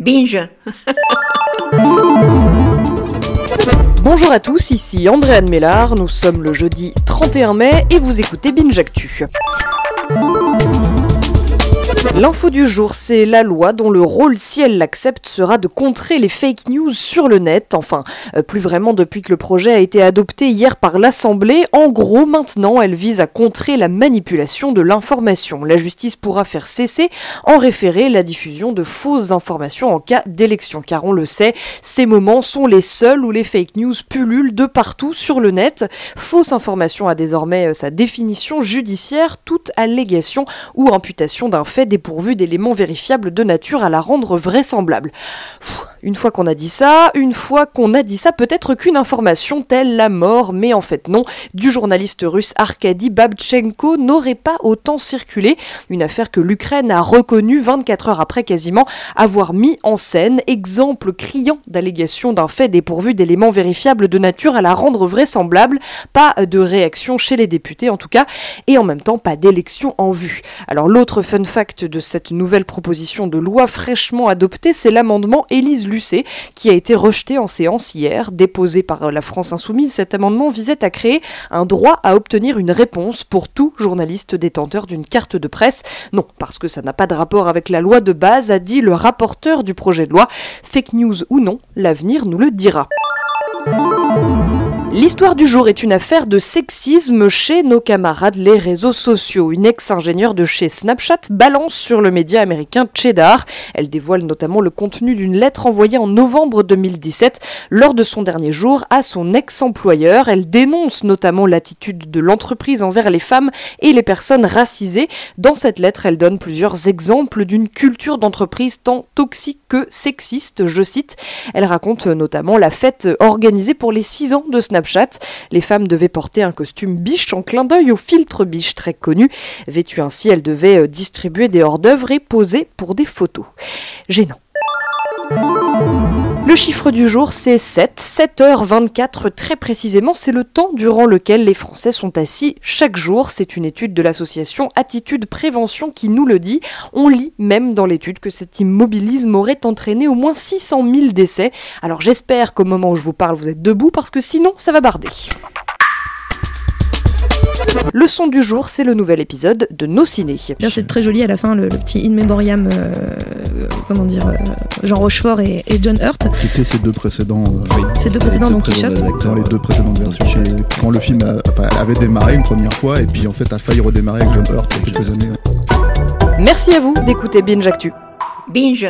Binge. Bonjour à tous, ici Andréane Mélard, nous sommes le jeudi 31 mai et vous écoutez Binge Actu. L'info du jour, c'est la loi dont le rôle, si elle l'accepte, sera de contrer les fake news sur le net. Enfin, euh, plus vraiment depuis que le projet a été adopté hier par l'Assemblée. En gros, maintenant, elle vise à contrer la manipulation de l'information. La justice pourra faire cesser en référé la diffusion de fausses informations en cas d'élection. Car on le sait, ces moments sont les seuls où les fake news pullulent de partout sur le net. Fausse information a désormais euh, sa définition judiciaire, toute allégation ou imputation d'un fait dépourvu d'éléments vérifiables de nature à la rendre vraisemblable. une fois qu'on a dit ça, une fois qu'on a dit ça, peut-être qu'une information telle la mort, mais en fait non, du journaliste russe Arkady Babchenko n'aurait pas autant circulé, une affaire que l'Ukraine a reconnue 24 heures après quasiment avoir mis en scène, exemple criant d'allégation d'un fait dépourvu d'éléments vérifiables de nature à la rendre vraisemblable, pas de réaction chez les députés en tout cas, et en même temps pas d'élection en vue. Alors l'autre fun fact de cette nouvelle proposition de loi fraîchement adoptée, c'est l'amendement Élise Lucet qui a été rejeté en séance hier. Déposé par la France Insoumise, cet amendement visait à créer un droit à obtenir une réponse pour tout journaliste détenteur d'une carte de presse. Non, parce que ça n'a pas de rapport avec la loi de base, a dit le rapporteur du projet de loi. Fake news ou non, l'avenir nous le dira. L'histoire du jour est une affaire de sexisme chez nos camarades les réseaux sociaux. Une ex-ingénieure de chez Snapchat balance sur le média américain Cheddar. Elle dévoile notamment le contenu d'une lettre envoyée en novembre 2017 lors de son dernier jour à son ex-employeur. Elle dénonce notamment l'attitude de l'entreprise envers les femmes et les personnes racisées. Dans cette lettre, elle donne plusieurs exemples d'une culture d'entreprise tant toxique que sexiste, je cite. Elle raconte notamment la fête organisée pour les 6 ans de Snapchat les femmes devaient porter un costume biche en clin d'œil au filtre biche très connu. Vêtues ainsi, elles devaient euh, distribuer des hors-d'œuvre et poser pour des photos. Gênant. Le chiffre du jour, c'est 7. 7h24 très précisément, c'est le temps durant lequel les Français sont assis chaque jour. C'est une étude de l'association Attitude Prévention qui nous le dit. On lit même dans l'étude que cet immobilisme aurait entraîné au moins 600 000 décès. Alors j'espère qu'au moment où je vous parle, vous êtes debout parce que sinon, ça va barder. Le son du jour, c'est le nouvel épisode de Nos Ciné. C'est très joli à la fin, le, petit In Memoriam, euh, comment dire, euh, Jean Rochefort et, John Hurt. Qui étaient ces deux précédents. Euh, ces deux précédents, donc Quichotte. Dans les deux précédentes versions. Quand le film avait démarré une première fois, et puis en fait a failli redémarrer avec John Hurt il y a quelques années. Merci à vous d'écouter Binge Actu. Binge